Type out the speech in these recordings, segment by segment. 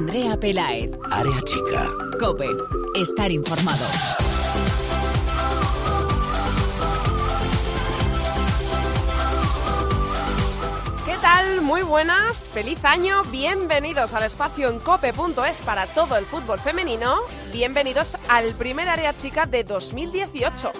Andrea Pelaez. Área chica. Cope. Estar informado. ¿Qué tal? Muy buenas, feliz año, bienvenidos al espacio en cope.es para todo el fútbol femenino, bienvenidos al primer área chica de 2018.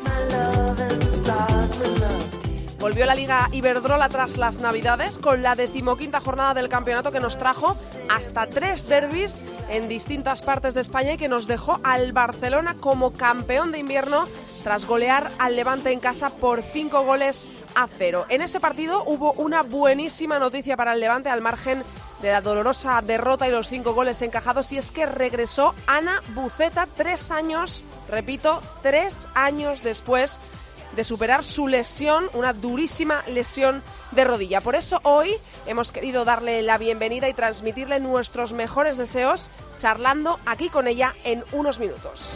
Volvió la Liga Iberdrola tras las Navidades con la decimoquinta jornada del campeonato que nos trajo hasta tres derbis en distintas partes de España y que nos dejó al Barcelona como campeón de invierno tras golear al Levante en casa por cinco goles a cero. En ese partido hubo una buenísima noticia para el Levante al margen de la dolorosa derrota y los cinco goles encajados y es que regresó Ana Buceta tres años, repito, tres años después de superar su lesión, una durísima lesión de rodilla. Por eso hoy hemos querido darle la bienvenida y transmitirle nuestros mejores deseos charlando aquí con ella en unos minutos.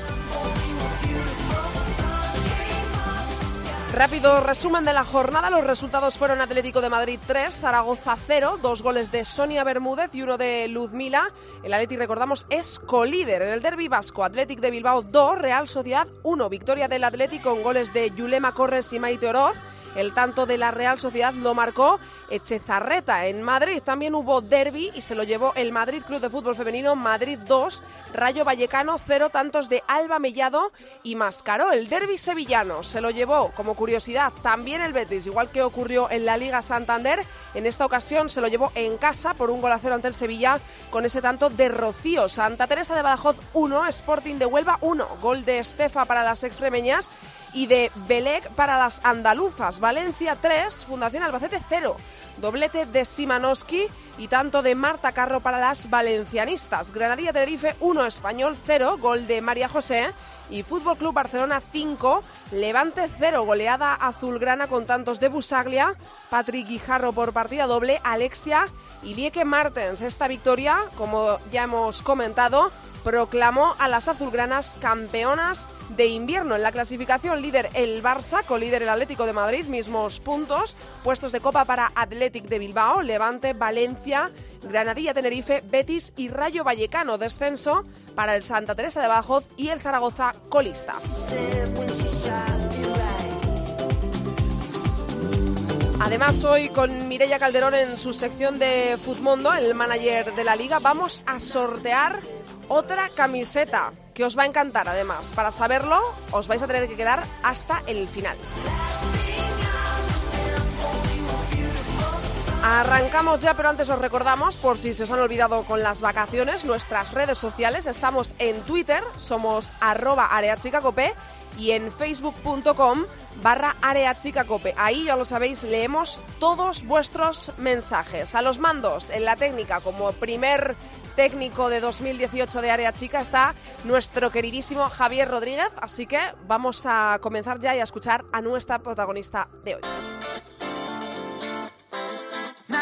Rápido resumen de la jornada. Los resultados fueron Atlético de Madrid 3, Zaragoza 0, dos goles de Sonia Bermúdez y uno de Luzmila. El Atleti, recordamos, es colíder en el derbi vasco. Atlético de Bilbao 2, Real Sociedad 1. Victoria del Atlético con goles de Yulema Corres y Maite Oroz. El tanto de la Real Sociedad lo marcó Echezarreta. En Madrid también hubo derby y se lo llevó el Madrid Club de Fútbol Femenino Madrid 2, Rayo Vallecano 0 tantos de Alba Mellado y Mascaró. El derby sevillano se lo llevó como curiosidad también el Betis, igual que ocurrió en la Liga Santander. En esta ocasión se lo llevó en casa por un gol a cero ante el Sevilla con ese tanto de Rocío. Santa Teresa de Badajoz 1, Sporting de Huelva 1. Gol de Estefa para las extremeñas y de Belec para las andaluzas. Valencia 3, Fundación Albacete 0. Doblete de Simanowski y tanto de Marta Carro para las valencianistas. Granadilla Tenerife 1, Español 0, gol de María José. Y Fútbol Club Barcelona 5, Levante 0, goleada azulgrana con tantos de Busaglia, Patrick Guijarro por partida doble, Alexia y Lieke Martens. Esta victoria, como ya hemos comentado, proclamó a las azulgranas campeonas de invierno. En la clasificación líder el Barça, líder el Atlético de Madrid, mismos puntos, puestos de copa para Athletic de Bilbao, Levante, Valencia, Granadilla, Tenerife, Betis y Rayo Vallecano, descenso para el Santa Teresa de Badajoz y el Zaragoza colista. Además, hoy con Mireia Calderón en su sección de Futmundo, el manager de la liga, vamos a sortear otra camiseta que os va a encantar además. Para saberlo, os vais a tener que quedar hasta el final. Arrancamos ya, pero antes os recordamos, por si se os han olvidado con las vacaciones, nuestras redes sociales. Estamos en Twitter, somos arroba areachicacope y en facebook.com barra areachicacope. Ahí, ya lo sabéis, leemos todos vuestros mensajes. A los mandos, en la técnica, como primer técnico de 2018 de Área Chica está nuestro queridísimo Javier Rodríguez, así que vamos a comenzar ya y a escuchar a nuestra protagonista de hoy.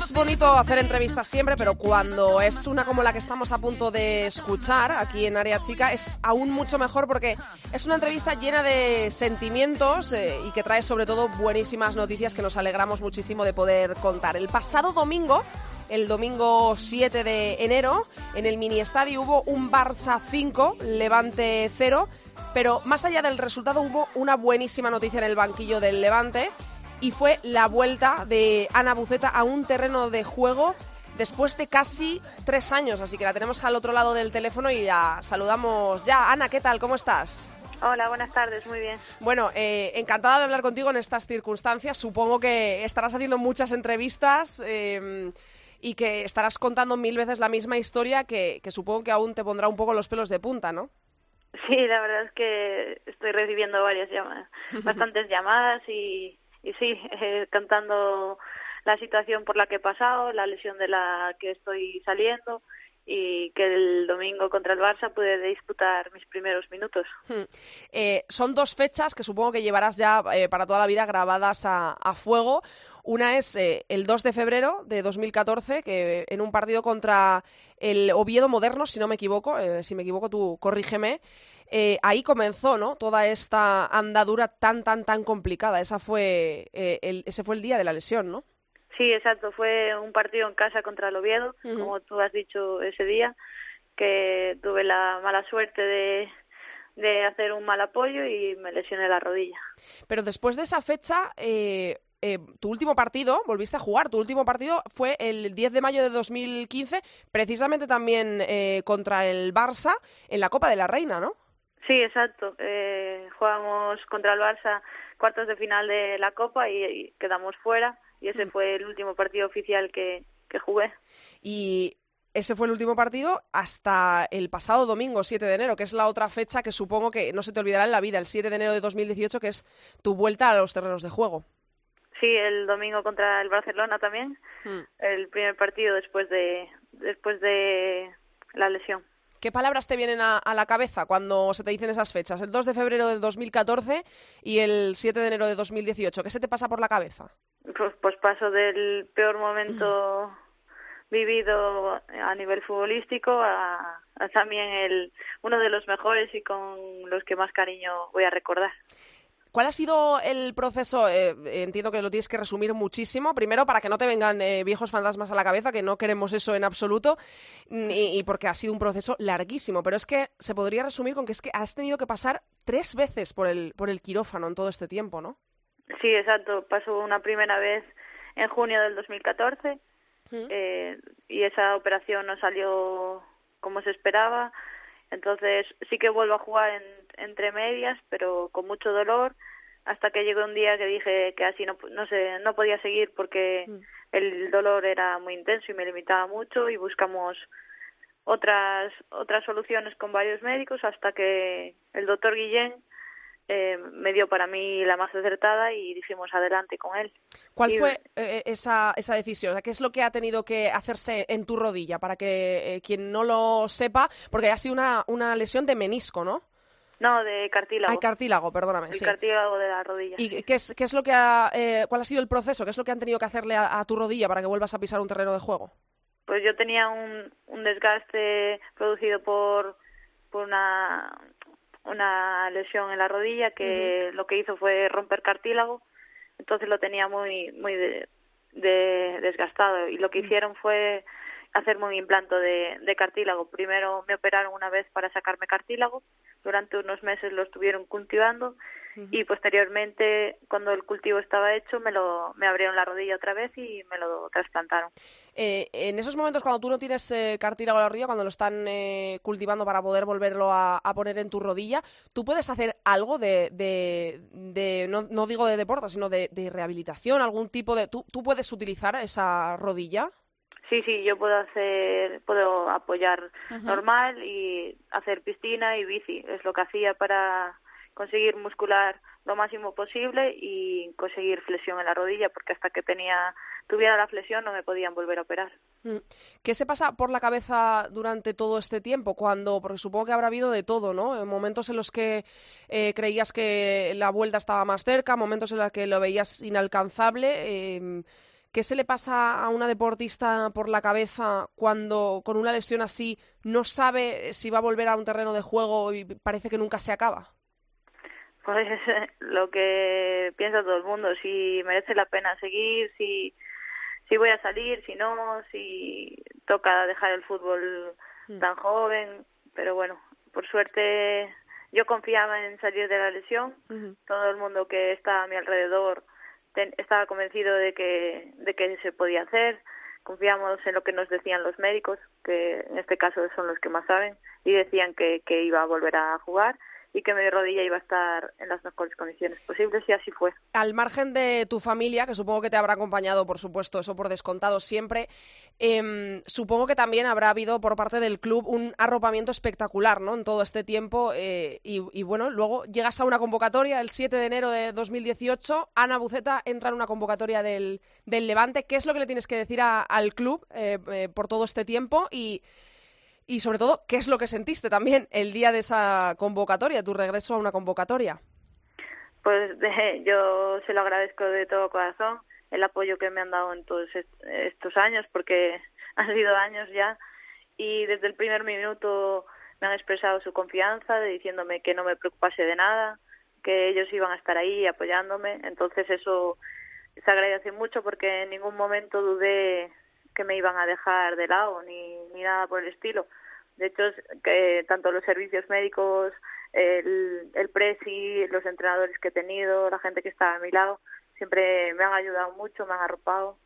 Es bonito hacer entrevistas siempre, pero cuando es una como la que estamos a punto de escuchar aquí en Área Chica es aún mucho mejor porque es una entrevista llena de sentimientos eh, y que trae sobre todo buenísimas noticias que nos alegramos muchísimo de poder contar. El pasado domingo, el domingo 7 de enero, en el mini estadio hubo un Barça 5, Levante 0, pero más allá del resultado hubo una buenísima noticia en el banquillo del Levante y fue la vuelta de Ana Buceta a un terreno de juego después de casi tres años. Así que la tenemos al otro lado del teléfono y la saludamos ya. Ana, ¿qué tal? ¿Cómo estás? Hola, buenas tardes, muy bien. Bueno, eh, encantada de hablar contigo en estas circunstancias. Supongo que estarás haciendo muchas entrevistas eh, y que estarás contando mil veces la misma historia que, que supongo que aún te pondrá un poco los pelos de punta, ¿no? Sí, la verdad es que estoy recibiendo varias llamadas, bastantes llamadas y, y sí, eh, contando la situación por la que he pasado, la lesión de la que estoy saliendo y que el domingo contra el Barça pude disputar mis primeros minutos. Hmm. Eh, son dos fechas que supongo que llevarás ya eh, para toda la vida grabadas a, a fuego. Una es eh, el 2 de febrero de 2014, que en un partido contra el Oviedo Moderno, si no me equivoco, eh, si me equivoco tú corrígeme, eh, ahí comenzó ¿no? toda esta andadura tan, tan, tan complicada. Esa fue, eh, el, ese fue el día de la lesión, ¿no? Sí, exacto. Fue un partido en casa contra el Oviedo, como tú has dicho ese día, que tuve la mala suerte de, de hacer un mal apoyo y me lesioné la rodilla. Pero después de esa fecha, eh, eh, tu último partido, volviste a jugar, tu último partido fue el 10 de mayo de 2015, precisamente también eh, contra el Barça en la Copa de la Reina, ¿no? Sí, exacto. Eh, jugamos contra el Barça cuartos de final de la Copa y, y quedamos fuera y ese Mm. fue el último partido oficial que, que jugué. Y ese fue el último partido hasta el pasado domingo, 7 de enero, que es la otra fecha que supongo que no se te olvidará en la vida, el 7 de enero de 2018, que es tu vuelta a los terrenos de juego. Sí, el domingo contra el Barcelona también, Hmm. el primer partido después de después de la lesión. ¿Qué palabras te vienen a, a la cabeza cuando se te dicen esas fechas? El 2 de febrero de 2014 y el 7 de enero de 2018. ¿Qué se te pasa por la cabeza? Pues, pues paso del peor momento vivido a nivel futbolístico a, a también el uno de los mejores y con los que más cariño voy a recordar. ¿Cuál ha sido el proceso? Eh, entiendo que lo tienes que resumir muchísimo. Primero, para que no te vengan eh, viejos fantasmas a la cabeza, que no queremos eso en absoluto, y, y porque ha sido un proceso larguísimo. Pero es que se podría resumir con que es que has tenido que pasar tres veces por el, por el quirófano en todo este tiempo, ¿no? Sí, exacto. Pasó una primera vez en junio del 2014 eh, y esa operación no salió como se esperaba. Entonces sí que vuelvo a jugar en, entre medias, pero con mucho dolor, hasta que llegó un día que dije que así no, no, sé, no podía seguir porque Mm. el dolor era muy intenso y me limitaba mucho y buscamos otras otras soluciones con varios médicos hasta que el doctor Guillén eh, me dio para mí la más acertada y dijimos adelante con él. ¿Cuál Y- fue eh, esa, esa decisión? O sea, ¿Qué es lo que ha tenido que hacerse en tu rodilla? Para que eh, quien no lo sepa, porque ha sido una, una lesión de menisco, ¿no? No, de cartílago. Ay, cartílago, perdóname. el sí. cartílago de la rodilla. ¿Y qué es, qué es lo que ha, eh, cuál ha sido el proceso? ¿Qué es lo que han tenido que hacerle a, a tu rodilla para que vuelvas a pisar un terreno de juego? Pues yo tenía un, un desgaste producido por, por una, una lesión en la rodilla que lo que hizo fue romper cartílago, entonces lo tenía muy muy de, de- desgastado y lo que hicieron fue hacerme un implanto de, de cartílago. Primero me operaron una vez para sacarme cartílago, durante unos meses lo estuvieron cultivando y posteriormente cuando el cultivo estaba hecho me lo me abrieron la rodilla otra vez y me lo trasplantaron. Eh, en esos momentos, cuando tú no tienes eh, cartílago en la rodilla, cuando lo están eh, cultivando para poder volverlo a, a poner en tu rodilla, ¿tú puedes hacer algo de, de, de- no, no digo de deporte, sino de, de rehabilitación, algún tipo de... ¿tú, ¿Tú puedes utilizar esa rodilla? Sí, sí, yo puedo hacer, puedo apoyar normal y hacer piscina y bici. Es lo que hacía para conseguir muscular lo máximo posible y conseguir flexión en la rodilla, porque hasta que tenía tuviera la flexión no me podían volver a operar. Mm. ¿Qué se pasa por la cabeza durante todo este tiempo? Cuando, porque supongo que habrá habido de todo, ¿no? En momentos en los que eh, creías que la vuelta estaba más cerca, momentos en los que lo veías inalcanzable. eh, ¿Qué se le pasa a una deportista por la cabeza cuando con una lesión así no sabe si va a volver a un terreno de juego y parece que nunca se acaba? Pues lo que piensa todo el mundo, si merece la pena seguir, si si voy a salir, si no, si toca dejar el fútbol tan joven, pero bueno, por suerte yo confiaba en salir de la lesión, todo el mundo que está a mi alrededor estaba convencido de que de que se podía hacer, confiamos en lo que nos decían los médicos, que en este caso son los que más saben, y decían que, que iba a volver a jugar y que mi rodilla iba a estar en las mejores condiciones posibles y así fue. al margen de tu familia, que supongo que te habrá acompañado, por supuesto, eso por descontado siempre, em, supongo que también habrá habido por parte del club un arropamiento espectacular, ¿no? En todo este tiempo. eh, y, bueno, luego llegas a una convocatoria el 7 de enero de 2018. Ana Buceta entra en una convocatoria del, del Levante. ¿Qué es lo que le tienes que decir al club eh, eh, por todo este tiempo? Y y sobre todo, ¿qué es lo que sentiste también el día de esa convocatoria, tu regreso a una convocatoria? Pues yo se lo agradezco de todo corazón el apoyo que me han dado en todos estos años, porque han sido años ya, y desde el primer minuto me han expresado su confianza, diciéndome que no me preocupase de nada, que ellos iban a estar ahí apoyándome. Entonces eso se agradece mucho porque en ningún momento dudé que me iban a dejar de lado ni, ni nada por el estilo. De hecho, que tanto los servicios médicos, el, el presi, los entrenadores que he tenido, la gente que estaba a mi lado, siempre me han ayudado mucho, me han arropado.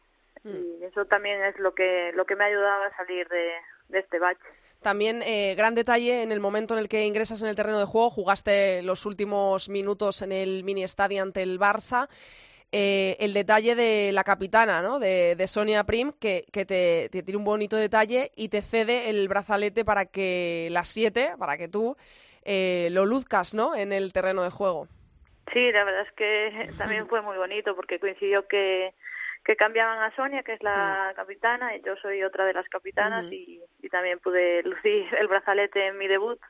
Mm. Y eso también es lo que, lo que me ha ayudado a salir de, de este bache. También, eh, gran detalle, en el momento en el que ingresas en el terreno de juego, jugaste los últimos minutos en el mini estadio ante el Barça. Eh, el detalle de la capitana, ¿no? De, Sonia Prim, que, que te, tiene un bonito detalle y te cede el brazalete para que las siete, para que tú eh, lo luzcas, ¿no? En el terreno de juego. Sí, la verdad es que también fue muy bonito porque coincidió que que cambiaban a Sonia, que es la mm. capitana, y yo soy otra de las capitanas y, y, también pude lucir el brazalete en mi debut.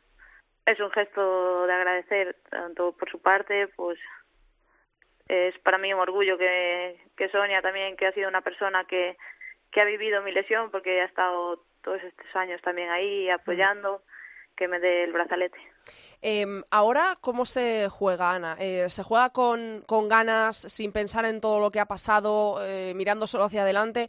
Es un gesto de agradecer tanto por su parte, pues es para mí un orgullo que, que Sonia también, que ha sido una persona que, que ha vivido mi lesión, porque ha estado todos estos años también ahí apoyando, que me dé el brazalete. Em, ahora, ¿cómo se juega, Ana? Eh, ¿Se juega con, con, ganas, sin pensar en todo lo que ha pasado, eh, mirando solo hacia adelante?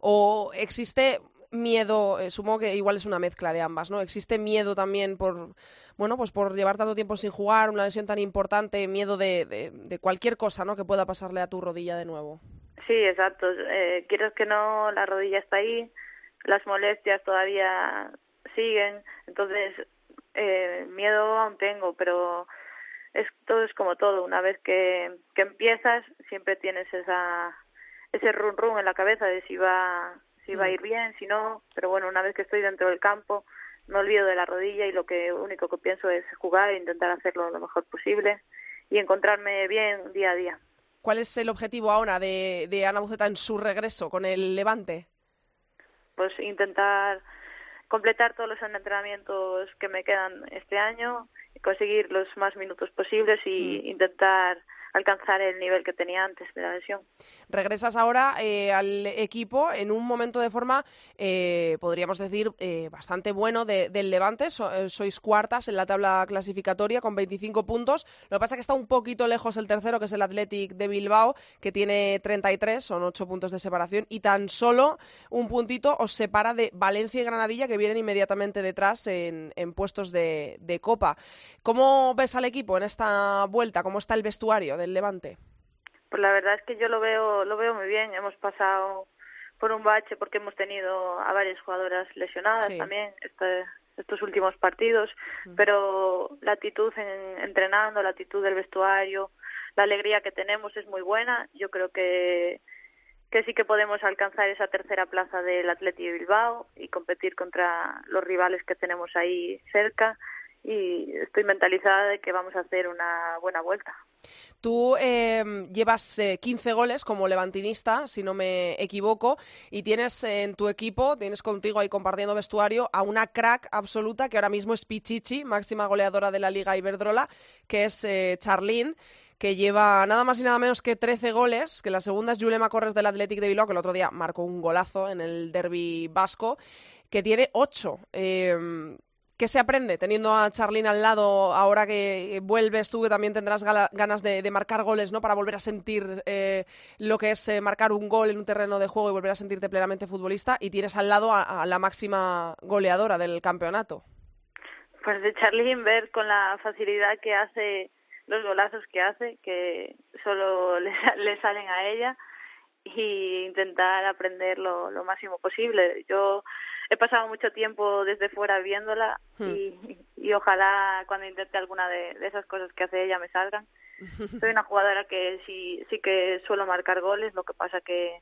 ¿O existe miedo? Eh, supongo que igual es una mezcla de ambas, ¿no? ¿Existe miedo también por, bueno, pues por llevar tanto tiempo sin jugar, una lesión tan importante, miedo de, de, cualquier cosa, ¿no? Que pueda pasarle a tu rodilla de nuevo. Sí, exacto. Eh, quieres que no, la rodilla está ahí, las molestias todavía siguen, entonces eh, miedo aún tengo, pero es todo es como todo. Una vez que, que empiezas, siempre tienes esa ese run run en la cabeza de si va si va a ir bien, si no. Pero bueno, una vez que estoy dentro del campo, me olvido de la rodilla y lo que único que pienso es jugar e intentar hacerlo lo mejor posible y encontrarme bien día a día. ¿Cuál es el objetivo ahora de, de Ana Buceta en su regreso con el Levante? Pues intentar completar todos los entrenamientos que me quedan este año, conseguir los más minutos posibles y mm. intentar alcanzar el nivel que tenía antes de la lesión. Regresas ahora eh, al equipo en un momento de forma, eh, podríamos decir, eh, bastante bueno del Levante. sois cuartas en la tabla clasificatoria con 25 puntos. Lo que pasa es que está un poquito lejos el tercero, que es el Athletic de Bilbao, que tiene 33, son 8 puntos de separación, y tan solo un puntito os separa de Valencia y Granadilla, que vienen inmediatamente detrás en, puestos de, de Copa. ¿Cómo ves al equipo en esta vuelta? ¿Cómo está el vestuario del Levante? Pues la verdad es que yo lo veo, lo veo muy bien. Hemos pasado por un bache porque hemos tenido a varias jugadoras lesionadas también este, estos últimos partidos, pero la actitud en, entrenando, la actitud del vestuario, la alegría que tenemos es muy buena. Yo creo que que sí que podemos alcanzar esa tercera plaza del Atleti de Bilbao y competir contra los rivales que tenemos ahí cerca y estoy mentalizada de que vamos a hacer una buena vuelta. Tú em, llevas 15 eh, goles como levantinista, si no me equivoco, y tienes en tu equipo, tienes contigo ahí compartiendo vestuario, a una crack absoluta que ahora mismo es Pichichi, máxima goleadora de la Liga Iberdrola, que es eh, Charlín que lleva nada más y nada menos que 13 goles, que la segunda es Julema Corres del Athletic de Bilbao, que el otro día marcó un golazo en el derby vasco, que tiene 8. ¿Qué se aprende teniendo a Charlene al lado ahora que vuelves tú, que también tendrás ganas de, marcar goles, ¿no? Para volver a sentir eh, lo que es eh, marcar un gol en un terreno de juego y volver a sentirte plenamente futbolista y tienes al lado a, la máxima goleadora del campeonato. Pues de Charlene ver con la facilidad que hace los golazos que hace, que solo le, le salen a ella y intentar aprender lo máximo posible. Yo he pasado mucho tiempo desde fuera viéndola hmm. y, y, ojalá cuando intente alguna de, esas cosas que hace ella me salgan. Soy una jugadora que sí, sí que suelo marcar goles, lo que pasa que,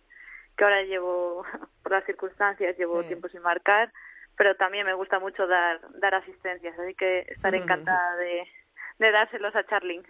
que ahora llevo, por las circunstancias, llevo tiempo sin marcar, pero también me gusta mucho dar, dar asistencias, así que estaré encantada de, de dárselos a Charlene.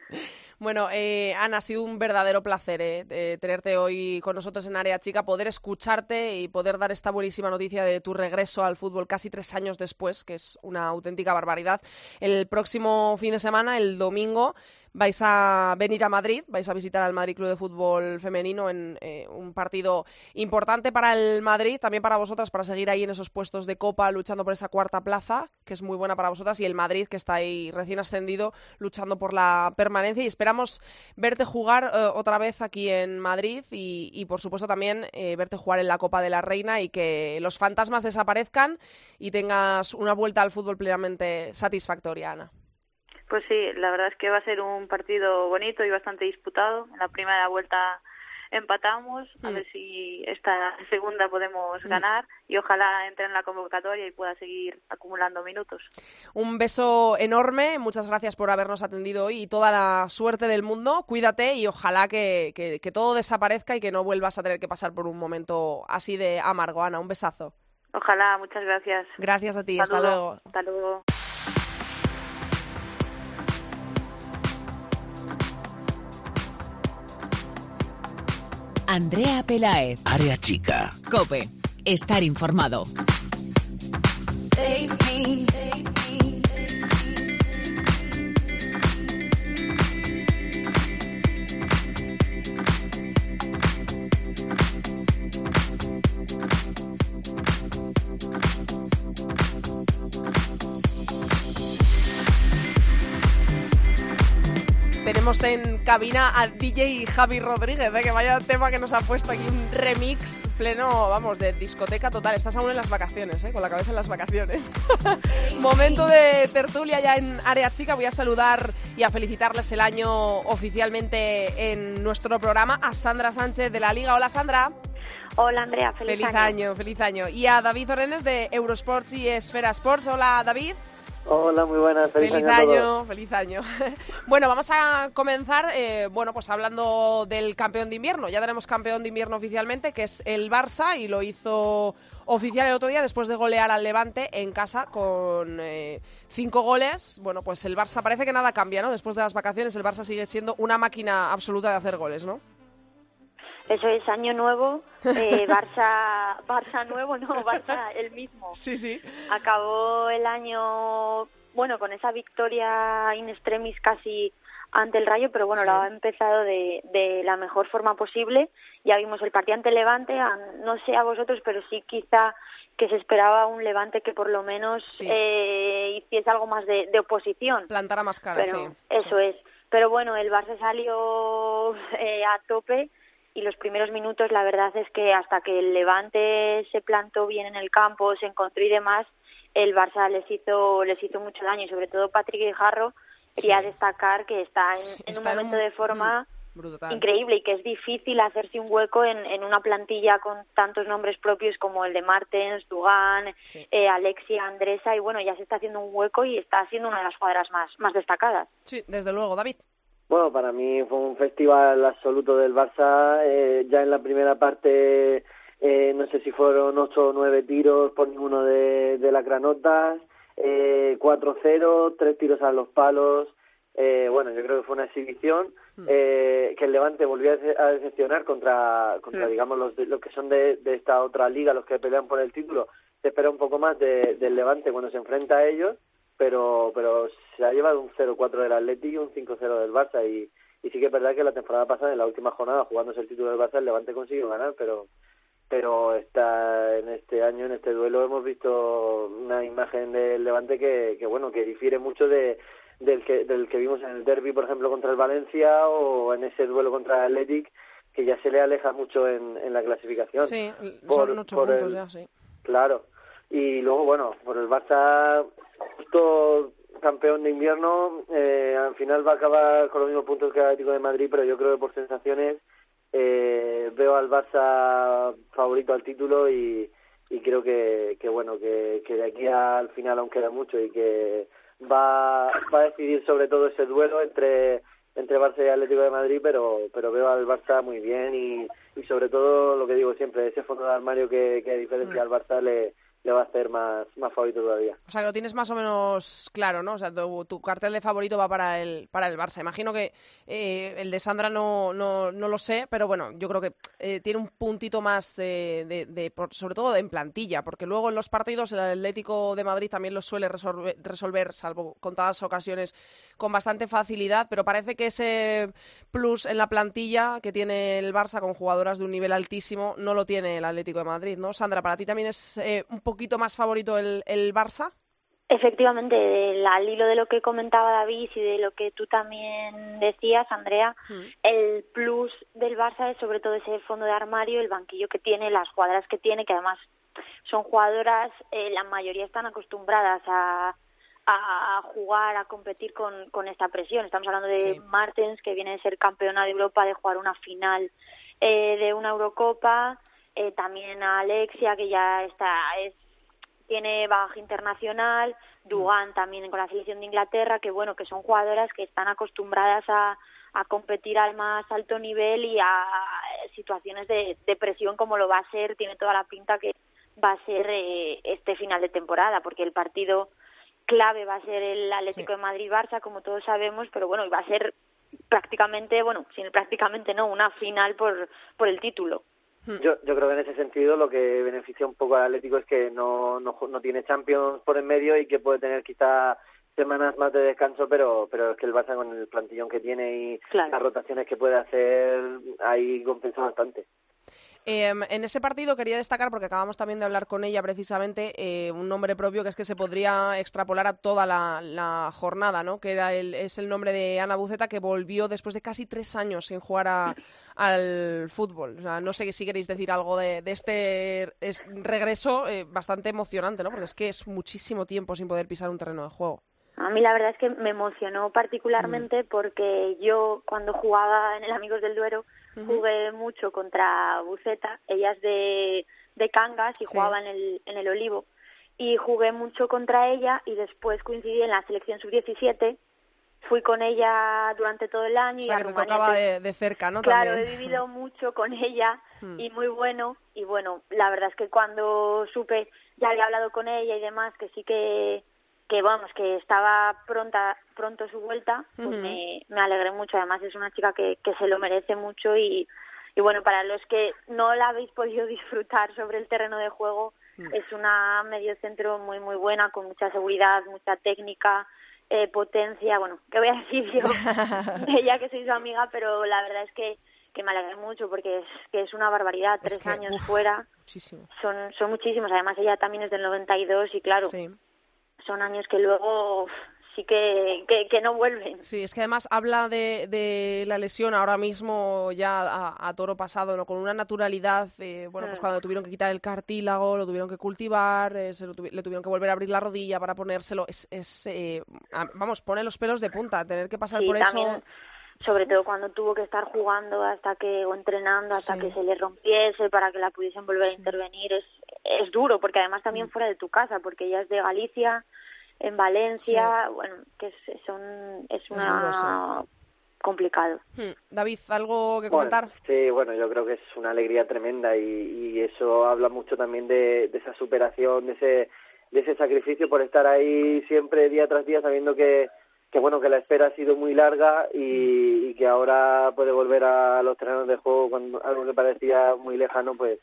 Bueno, eh, Ana, ha sido un verdadero placer eh, eh, tenerte hoy con nosotros en Área Chica, poder escucharte y poder dar esta buenísima noticia de tu regreso al fútbol casi tres años después, que es una auténtica barbaridad. El próximo fin de semana, el domingo, vais a venir a Madrid, vais a visitar al Madrid Club de Fútbol Femenino en eh, un partido importante para el Madrid, también para vosotras, para seguir ahí en esos puestos de Copa luchando por esa cuarta plaza, que es muy buena para vosotras, y el Madrid, que está ahí recién ascendido, luchando por la permanencia. Y esperamos verte jugar eh, otra vez aquí en Madrid y, por supuesto, también eh, verte jugar en la Copa de la Reina y que los fantasmas desaparezcan y tengas una vuelta al fútbol plenamente satisfactoria, Ana. Pues sí, la verdad es que va a ser un partido bonito y bastante disputado. En la primera vuelta empatamos, a Mm. ver si esta segunda podemos Mm. ganar y ojalá entre en la convocatoria y pueda seguir acumulando minutos. Un beso enorme, muchas gracias por habernos atendido hoy y toda la suerte del mundo. Cuídate y ojalá que, que- que todo desaparezca y que no vuelvas a tener que pasar por un momento así de amargo. Ana, un besazo. Ojalá, muchas gracias. Gracias a ti, hasta luego. Hasta luego. Andrea Pelaez. Área chica. Cope. Estar informado. Tenemos en cabina a DJ Javi Rodríguez, ¿eh? que vaya tema que nos ha puesto aquí un remix pleno, vamos, de discoteca total. Estás aún en las vacaciones, ¿eh? con la cabeza en las vacaciones. Momento de tertulia ya en área chica. Voy a saludar y a felicitarles el año oficialmente en nuestro programa a Sandra Sánchez de la Liga. Hola Sandra. Hola Andrea, feliz, Feliz año, feliz año. Y a David Orenes de Eurosports y Esfera Sports. Hola David. Hola, muy buenas. Feliz, Feliz año, a todos. año, feliz año. bueno, vamos a comenzar, eh, bueno, pues hablando del campeón de invierno. Ya tenemos campeón de invierno oficialmente, que es el Barça, y lo hizo oficial el otro día después de golear al Levante en casa con eh, cinco goles. Bueno, pues el Barça parece que nada cambia, ¿no? Después de las vacaciones, el Barça sigue siendo una máquina absoluta de hacer goles, ¿no? Eso es año nuevo, eh, Barça, Barça nuevo, no, Barça el mismo. Sí, sí. Acabó el año, bueno, con esa victoria in extremis casi ante el Rayo, pero bueno, Sí. lo ha empezado de, de la mejor forma posible. Ya vimos el partido ante Levante, a- no sé a vosotros, pero sí quizá que se esperaba un Levante que por lo menos Sí. eh, hiciese algo más de, de oposición. Plantar a más cara, pero sí. eso es. Pero bueno, el Barça salió eh, a tope y los primeros minutos la verdad es que hasta que el Levante se plantó bien en el campo, se encontró y demás, el Barça les hizo les hizo mucho daño y sobre todo Patrick Guijarro quería Sí. destacar que está en, Sí, en está un momento de forma brutal. increíble y que es difícil hacerse un hueco en, en una plantilla con tantos nombres propios como el de Martens, Dugan, Sí. eh, Alexia, Andresa y bueno, ya se está haciendo un hueco y está siendo una de las cuadras más, más destacadas. Sí, desde luego, David. Bueno, para mí fue un festival absoluto del Barça. eh, ya en la primera parte, eh, no sé si fueron ocho o nueve tiros por ninguno de, de las granotas, eh, 4-0, tres tiros a los palos. Eh, bueno, yo creo que fue una exhibición eh, que el Levante volvió a dece- a decepcionar contra, contra Mm. digamos, los, los que son de, de esta otra liga, los que pelean por el título. Se espera un poco más de- del Levante cuando se enfrenta a ellos, pero pero se ha llevado un 0-4 del Atleti y un 5-0 del Barça y, y sí que es verdad que la temporada pasada en la última jornada jugándose el título del Barça el Levante consiguió ganar pero pero está en este año en este duelo hemos visto una imagen del Levante que, que bueno que difiere mucho de del que del que vimos en el derby por ejemplo contra el Valencia o en ese duelo contra el Athletic que ya se le aleja mucho en, en la clasificación Sí, Por- son ocho por puntos el- ya, sí. Claro. Y luego, bueno, por el Barça, justo campeón de invierno, eh, al final va a acabar con los mismos puntos que el Atlético de Madrid, pero yo creo que por sensaciones eh, veo al Barça favorito al título y, y creo que, que bueno, que, que de aquí al final aún queda mucho y que va, va a decidir sobre todo ese duelo entre entre Barça y Atlético de Madrid, pero pero veo al Barça muy bien y, y sobre todo lo que digo siempre, ese fondo de armario que, que diferencia al Barça le, le va a hacer más, más favorito todavía. O sea, que lo tienes más o menos claro, ¿no? O sea, tu, cartel de favorito va para el, para el Barça. Imagino que eh, el de Sandra no, no, no lo sé, pero bueno, yo creo que eh, tiene un puntito más eh, de, de por- sobre todo en plantilla, porque luego en los partidos el Atlético de Madrid también los suele resolver, resolver, salvo contadas ocasiones, con bastante facilidad, pero parece que ese plus en la plantilla que tiene el Barça con jugadoras de un nivel altísimo no lo tiene el Atlético de Madrid, ¿no? Sandra, ¿para ti también es eh, un poquito más favorito el, el Barça? Efectivamente, del- al hilo de lo que comentaba David y de lo que tú también decías, Andrea, el plus del Barça es sobre todo ese fondo de armario, el banquillo que tiene, las jugadoras que tiene, que además son jugadoras, eh, la mayoría están acostumbradas a, a jugar, a competir con, con esta presión. Estamos hablando de Sí. Martens, que viene de ser campeona de Europa, de jugar una final eh, de una Eurocopa, eh, también a Alexia, que ya está, es tiene bagaje internacional, Dugan también con la selección de Inglaterra, que bueno, que son jugadoras que están acostumbradas a, a competir al más alto nivel y a situaciones de, de presión como lo va a ser, tiene toda la pinta que va a ser eh, este final de temporada, porque el partido clave va a ser el Atlético de Madrid-Barça, como todos sabemos, pero bueno, y va a ser prácticamente, bueno, sin prácticamente no, una final por, por el título. Yo, yo creo que en ese sentido lo que beneficia un poco al Atlético es que no, no, no tiene Champions por en medio y que puede tener quizá semanas más de descanso, pero pero es que el Barça con el plantillón que tiene y Claro. las rotaciones que puede hacer, ahí compensa bastante. Eh, en ese partido quería destacar, porque acabamos también de hablar con ella precisamente, eh, un nombre propio que es que se podría extrapolar a toda la, la jornada, ¿no? Que era el, es el nombre de Ana Buceta, que volvió después de casi tres años sin jugar a- al fútbol. O sea, no sé si queréis decir algo de, de este es- regreso eh, bastante emocionante, ¿no? Porque es que es muchísimo tiempo sin poder pisar un terreno de juego. A mí la verdad es que me emocionó particularmente Mm. porque yo cuando jugaba en el Amigos del Duero jugué mucho contra Buceta, ella es de, de Cangas y Sí. jugaba en el, en el Olivo y jugué mucho contra ella y después coincidí en la selección sub-17, fui con ella durante todo el año O y sea, que te tocaba de, de cerca, ¿no? Claro, También. he vivido mucho con ella Hmm. y muy bueno. Y bueno, la verdad es que cuando supe, ya había hablado con ella y demás, que sí que, que vamos, que estaba pronta, pronto su vuelta, pues me, me alegré mucho. Además es una chica que, que se lo merece mucho y, y bueno, para los que no la habéis podido disfrutar sobre el terreno de juego, Mm. es una medio centro muy, muy buena, con mucha seguridad, mucha técnica, eh, potencia, bueno, ¿qué voy a decir yo? ella que soy su amiga, pero la verdad es que, que me alegré mucho porque es que es una barbaridad, Es tres que, años uf, fuera, Muchísimo. son, son muchísimos, además ella también es del 92 y claro, Sí. Son años que luego sí que, que, que no vuelven. Sí, es que además habla de, de la lesión ahora mismo ya a, a toro pasado, ¿no? Con una naturalidad, eh, bueno, pues Mm. cuando tuvieron que quitar el cartílago, lo tuvieron que cultivar, eh, se lo tuvi- le tuvieron que volver a abrir la rodilla para ponérselo, es, es eh, a- vamos, pone los pelos de punta, tener que pasar Sí, por también, eso. sobre todo cuando tuvo que estar jugando hasta que o entrenando hasta Sí. que se le rompiese para que la pudiesen volver a intervenir es es duro porque además Mm. también fuera de tu casa porque ella es de Galicia en Valencia bueno que es son es duro, una complicado Hmm. David, ¿algo que Bueno, comentar? sí, bueno, yo creo que es una alegría tremenda y, y eso habla mucho también de, de esa superación, de ese, de ese sacrificio por estar ahí siempre día tras día sabiendo que, que bueno, que la espera ha sido muy larga y, y que ahora puede volver a los terrenos de juego cuando algo que parecía muy lejano, pues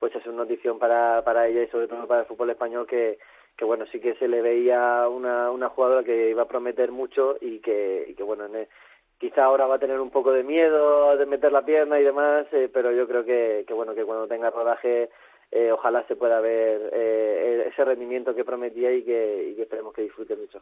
pues es una notición para, para ella y sobre todo para el fútbol español que, que bueno, sí que se le veía una, una jugadora que iba a prometer mucho y que, y que bueno, en el- quizá ahora va a tener un poco de miedo de meter la pierna y demás, eh, pero yo creo que, que bueno que cuando tenga rodaje eh, ojalá se pueda ver eh, rendimiento que prometía y que, esperemos que disfrute mucho.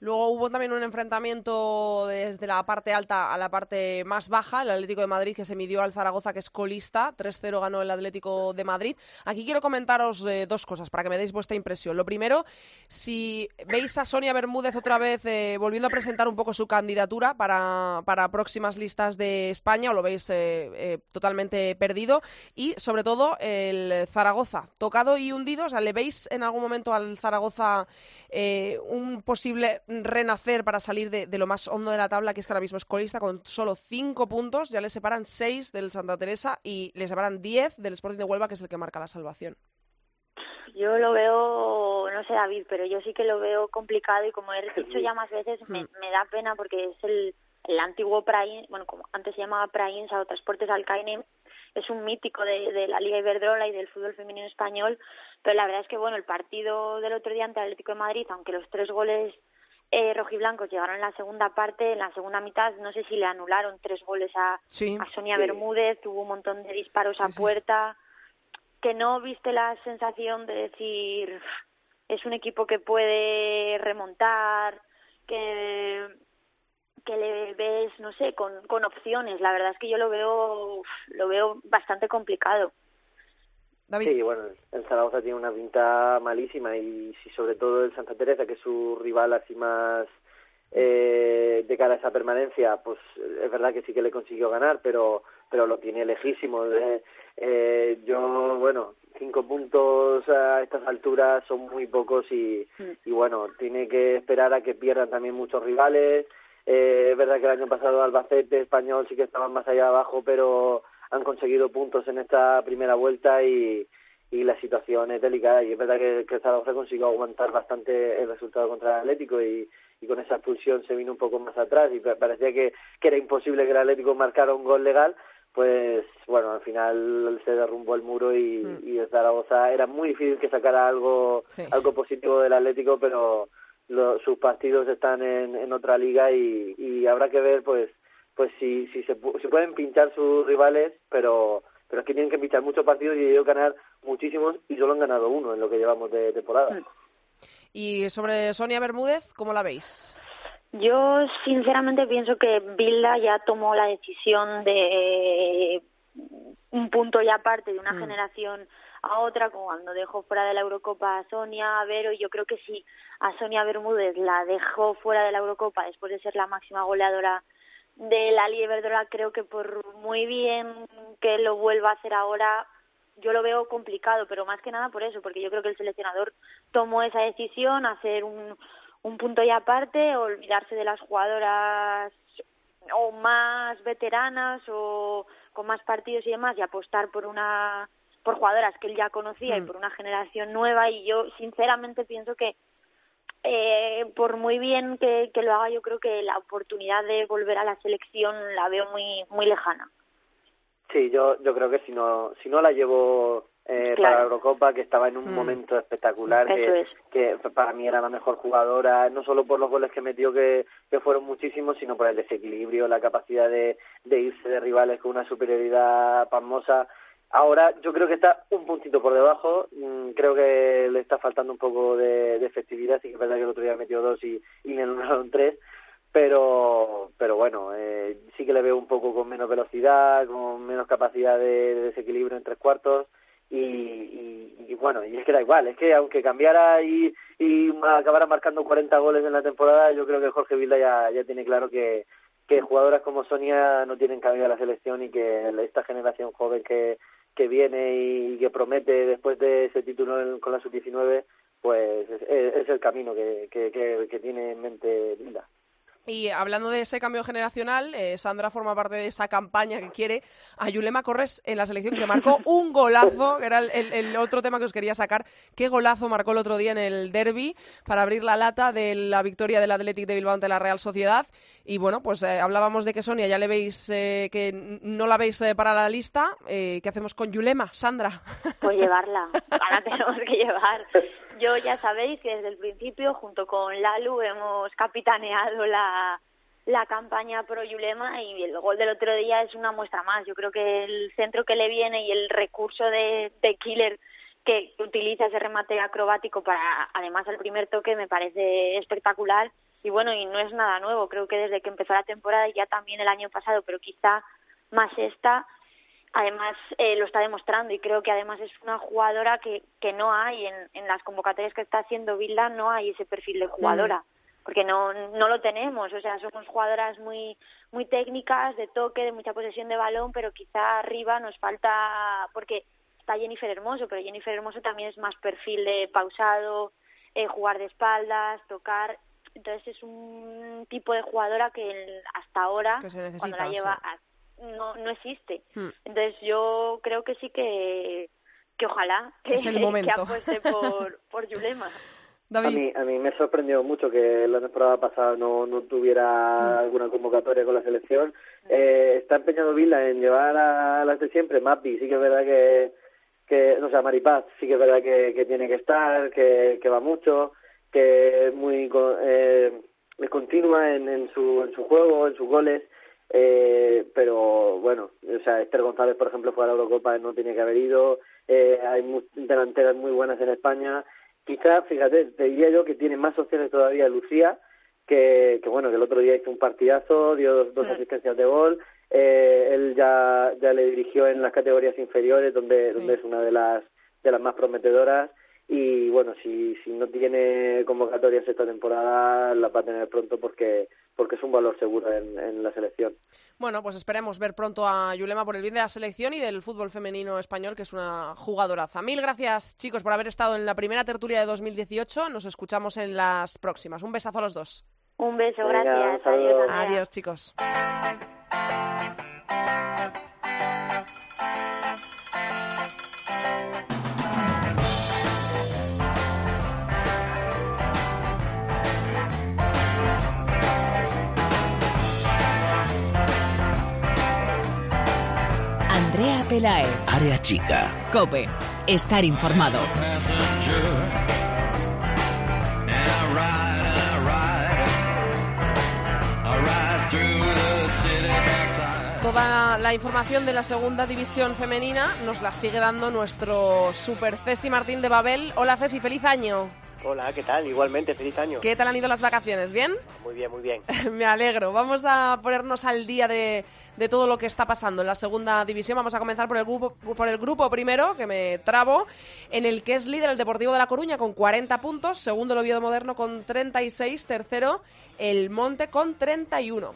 Luego hubo también un enfrentamiento desde la parte alta a la parte más baja, el Atlético de Madrid que se midió al Zaragoza que es colista, 3-0 ganó el Atlético de Madrid. Aquí quiero comentaros eh, dos cosas para que me deis vuestra impresión. Lo primero, si veis a Sonia Bermúdez otra vez eh, volviendo a presentar un poco su candidatura para, para próximas listas de España o lo veis eh, totalmente perdido y sobre todo el Zaragoza, tocado y hundido, o sea, ¿le veis en algún momento al Zaragoza eh, un posible renacer para salir de, de lo más hondo de la tabla, que es que ahora mismo es colista con solo cinco puntos, ya le separan seis del Santa Teresa y le separan diez del Sporting de Huelva, que es el que marca la salvación. yo lo veo, no sé David, pero yo sí que lo veo complicado y como he dicho ya más veces, me, me da pena porque es el, el antiguo Prain, bueno, como antes se llamaba Prainsa o Transportes Alcaine, es un mítico de, de la Liga Iberdrola y del fútbol femenino español, pero la verdad es que, bueno, el partido del otro día ante el Atlético de Madrid, aunque los tres goles eh, rojiblancos llegaron en la segunda parte, en la segunda mitad no sé si le anularon tres goles a, Sí. a Sonia Bermúdez, tuvo un montón de disparos a puerta, que no viste la sensación de decir es un equipo que puede remontar, que que le ves, no sé, con, con opciones. La verdad es que yo lo veo lo veo bastante complicado. David. Sí, bueno, el Zaragoza tiene una pinta malísima y si sobre todo el Santa Teresa, que es su rival así más eh, de cara a esa permanencia, pues es verdad que sí que le consiguió ganar, pero pero lo tiene lejísimo. Eh, eh, yo, bueno, cinco puntos a estas alturas son muy pocos y, y bueno, tiene que esperar a que pierdan también muchos rivales. Eh, es verdad que el año pasado Albacete, Español sí que estaban más allá abajo, pero han conseguido puntos en esta primera vuelta y, y la situación es delicada. Y es verdad que, que Zaragoza consiguió aguantar bastante el resultado contra el Atlético y, y con esa expulsión se vino un poco más atrás y pa- parecía que, que era imposible que el Atlético marcara un gol legal. Pues bueno al final se derrumbó el muro y, y el Zaragoza era muy difícil que sacara algo Sí. algo positivo del Atlético pero lo- sus partidos están en, en otra liga y, y habrá que ver pues pues si si se pu- si pueden pinchar sus rivales pero pero es que tienen que pinchar muchos partidos y ellos ganar muchísimos y solo han ganado uno en lo que llevamos de temporada. Y sobre Sonia Bermúdez, ¿cómo la veis? Yo sinceramente pienso que Bilda ya tomó la decisión de un punto ya aparte de una generación a otra, como cuando dejó fuera de la Eurocopa a Sonia, a Vero, y yo creo que si a Sonia Bermúdez la dejó fuera de la Eurocopa después de ser la máxima goleadora de la Liga Iberdrola, creo que por muy bien que lo vuelva a hacer ahora, yo lo veo complicado, pero más que nada por eso, porque yo creo que el seleccionador tomó esa decisión, hacer un, un punto y aparte, olvidarse de las jugadoras o más veteranas o con más partidos y demás y apostar por una por jugadoras que él ya conocía y por una generación nueva y yo sinceramente pienso que eh, por muy bien que, que lo haga yo creo que la oportunidad de volver a la selección la veo muy muy lejana Sí, yo, yo creo que si no, si no la llevo eh, Claro. para la Eurocopa, que estaba en un Mm. momento espectacular, Sí, eso que, es. que para mí era la mejor jugadora, no solo por los goles que metió, que, que fueron muchísimos, sino por el desequilibrio, la capacidad de, de irse de rivales con una superioridad pasmosa. Ahora yo creo que está un puntito por debajo, mm, creo que le está faltando un poco de, de efectividad, sí que es verdad que el otro día metió dos y, y le anularon tres, pero pero bueno eh, sí que le veo un poco con menos velocidad con menos capacidad de, de desequilibrio en tres cuartos. Y, y, y bueno y es que da igual. Es que aunque cambiara y, y acabara marcando 40 goles en la temporada yo creo que Jorge Vilda ya, ya tiene claro que que jugadoras como Sonia no tienen cabida en la selección y que esta generación joven que que viene y que promete después de ese título con la sub-19 pues es, es el camino que, que, tiene en mente Vilda Y hablando de ese cambio generacional, eh, Sandra forma parte de esa campaña que quiere a Yulema Corres en la selección, que marcó un golazo, que era el, el- el otro tema que os quería sacar. ¿Qué golazo marcó el otro día en el derby para abrir la lata de la victoria del Athletic de Bilbao ante la Real Sociedad? Y bueno, pues eh, hablábamos de que Sonia ya le veis eh, que no la veis eh, para la lista. Eh, ¿Qué hacemos con Yulema, Sandra? pues llevarla ahora tenemos que llevar yo ya sabéis que desde el principio junto con Lalu hemos capitaneado la la campaña pro Yulema y el gol del otro día es una muestra más. Yo creo que el centro que le viene y el recurso de, de Killer que utiliza ese remate acrobático para además el primer toque me parece espectacular y bueno y no es nada nuevo creo que desde que empezó la temporada y ya también el año pasado pero quizá más esta además eh, lo está demostrando y creo que además es una jugadora que, que no hay en, en las convocatorias que está haciendo Vilda no hay ese perfil de jugadora porque no no lo tenemos. O sea somos jugadoras muy muy técnicas de toque de mucha posesión de balón pero quizá arriba nos falta porque está Jennifer Hermoso pero Jennifer Hermoso también es más perfil de pausado eh, jugar de espaldas tocar. Entonces es un tipo de jugadora que hasta ahora Que cuando la lleva sí. No no existe Hmm. entonces yo creo que sí que que ojalá que, Es el que apueste por, por Yulema. A mí, a mí me sorprendió mucho que la temporada pasada no, no tuviera alguna convocatoria con la selección. Eh, está empeñado Vila en llevar a las de siempre. Mapi, sí que es verdad que, que no sé, Maripaz, sí que es verdad que, que tiene que estar, que, que va mucho, que es muy eh, es continua en, en, su, en su juego, en sus goles. Eh, pero bueno, o sea, Esther González, por ejemplo, fue a la Eurocopa, no tenía que haber ido. Eh, hay mu- delanteras muy buenas en España. Quizás, fíjate, te diría yo que tiene más opciones todavía Lucía, que, que bueno, que el otro día hizo un partidazo, dio dos, dos asistencias de gol. Eh, él ya, ya le dirigió en las categorías inferiores, donde, Sí. donde es una de las, de las más prometedoras. Y bueno, si, si no tiene convocatorias esta temporada, la va a tener pronto porque, porque es un valor seguro en, en la selección. Bueno, pues esperemos ver pronto a Yulema por el bien de la selección y del fútbol femenino español, que es una jugadoraza. Mil gracias, chicos, por haber estado en la primera tertulia de 2018. Nos escuchamos en las próximas. Un besazo a los dos. Un beso, Venga, gracias. Adiós. Adiós, chicos. Pelae. Área chica. Cope. Estar informado. Toda la información de la segunda división femenina nos la sigue dando nuestro super Cesi Martín de Babel. Hola Cesi, feliz año. Hola, ¿qué tal? Igualmente, feliz año. ¿Qué tal han ido las vacaciones? ¿Bien? Muy bien, muy bien. Me alegro. Vamos a ponernos al día de, de todo lo que está pasando en la segunda división. Vamos a comenzar por el grupo, por el grupo primero, que me trabo, en el que es líder el Deportivo de La Coruña con 40 puntos, segundo el Oviedo Moderno con 36, tercero el Monte con 31.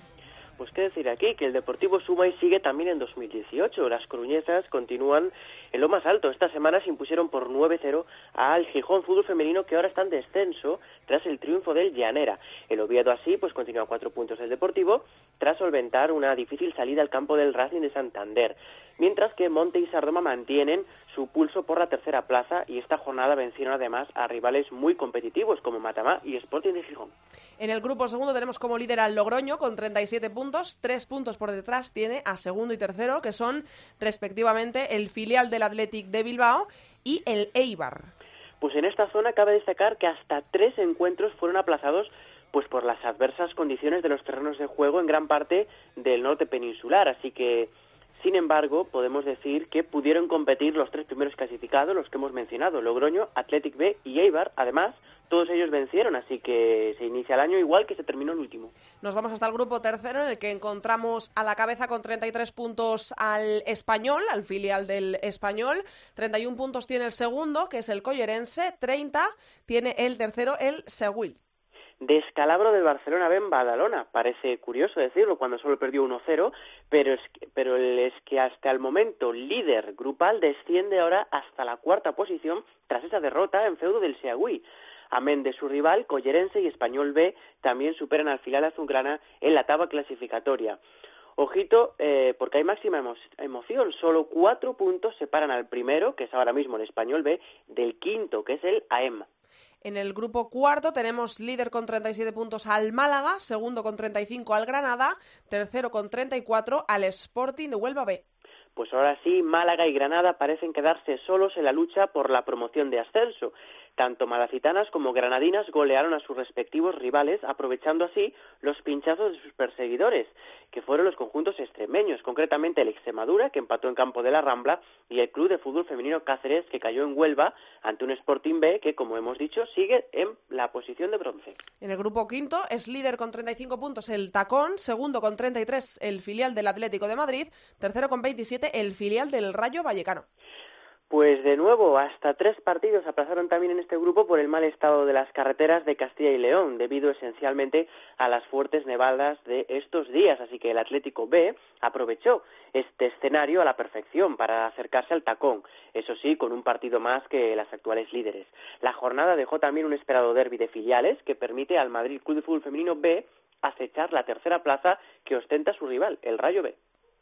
Pues qué decir aquí, que el Deportivo suma y sigue también en 2018. Las coruñesas continúan en lo más alto. Esta semana se impusieron por 9-0 al Gijón Fútbol Femenino, que ahora está en descenso tras el triunfo del Llanera. El Oviedo así, pues continúa a cuatro puntos del Deportivo, tras solventar una difícil salida al campo del Racing de Santander. Mientras que Monte y Sardoma mantienen su pulso por la tercera plaza y esta jornada vencieron además a rivales muy competitivos como Matamá y Sporting de Gijón. En el grupo segundo tenemos como líder al Logroño con 37 puntos, tres puntos por detrás tiene a segundo y tercero, que son respectivamente el filial del Athletic de Bilbao y el Eibar. Pues en esta zona cabe destacar que hasta tres encuentros fueron aplazados pues por las adversas condiciones de los terrenos de juego en gran parte del norte peninsular, así que sin embargo, podemos decir que pudieron competir los tres primeros clasificados, los que hemos mencionado, Logroño, Athletic B y Eibar. Además, todos ellos vencieron, así que se inicia el año igual que se terminó el último. Nos vamos hasta el grupo tercero, en el que encontramos a la cabeza con 33 puntos al Español, al filial del Español. 31 puntos tiene el segundo, que es el Collerense. 30 tiene el tercero, el Seguil. Descalabro del Barcelona B en Badalona. Parece curioso decirlo cuando solo perdió 1-0, pero es, que, pero es que hasta el momento líder grupal desciende ahora hasta la cuarta posición tras esa derrota en feudo del Seagüí. Amén de su rival, Collerense y Español B también superan al filial azulgrana en la tabla clasificatoria. Ojito, eh, porque hay máxima emo emoción. Solo cuatro puntos separan al primero, que es ahora mismo el Español B, del quinto, que es el AEM. En el grupo cuarto tenemos líder con 37 puntos al Málaga, segundo con 35 al Granada, tercero con 34 al Sporting de Huelva B. Pues ahora sí, Málaga y Granada parecen quedarse solos en la lucha por la promoción de ascenso. Tanto malacitanas como granadinas golearon a sus respectivos rivales, aprovechando así los pinchazos de sus perseguidores, que fueron los conjuntos extremeños, concretamente el Extremadura, que empató en campo de la Rambla, y el Club de Fútbol Femenino Cáceres, que cayó en Huelva ante un Sporting B, que, como hemos dicho, sigue en la posición de bronce. En el grupo quinto es líder con 35 puntos el Tacón, segundo con 33 el filial del Atlético de Madrid, tercero con 27 el filial del Rayo Vallecano. Pues de nuevo, hasta tres partidos aplazaron también en este grupo por el mal estado de las carreteras de Castilla y León, debido esencialmente a las fuertes nevadas de estos días. Así que el Atlético B aprovechó este escenario a la perfección para acercarse al tacón, eso sí, con un partido más que las actuales líderes. La jornada dejó también un esperado derby de filiales que permite al Madrid Club de Fútbol Femenino B acechar la tercera plaza que ostenta su rival, el Rayo B.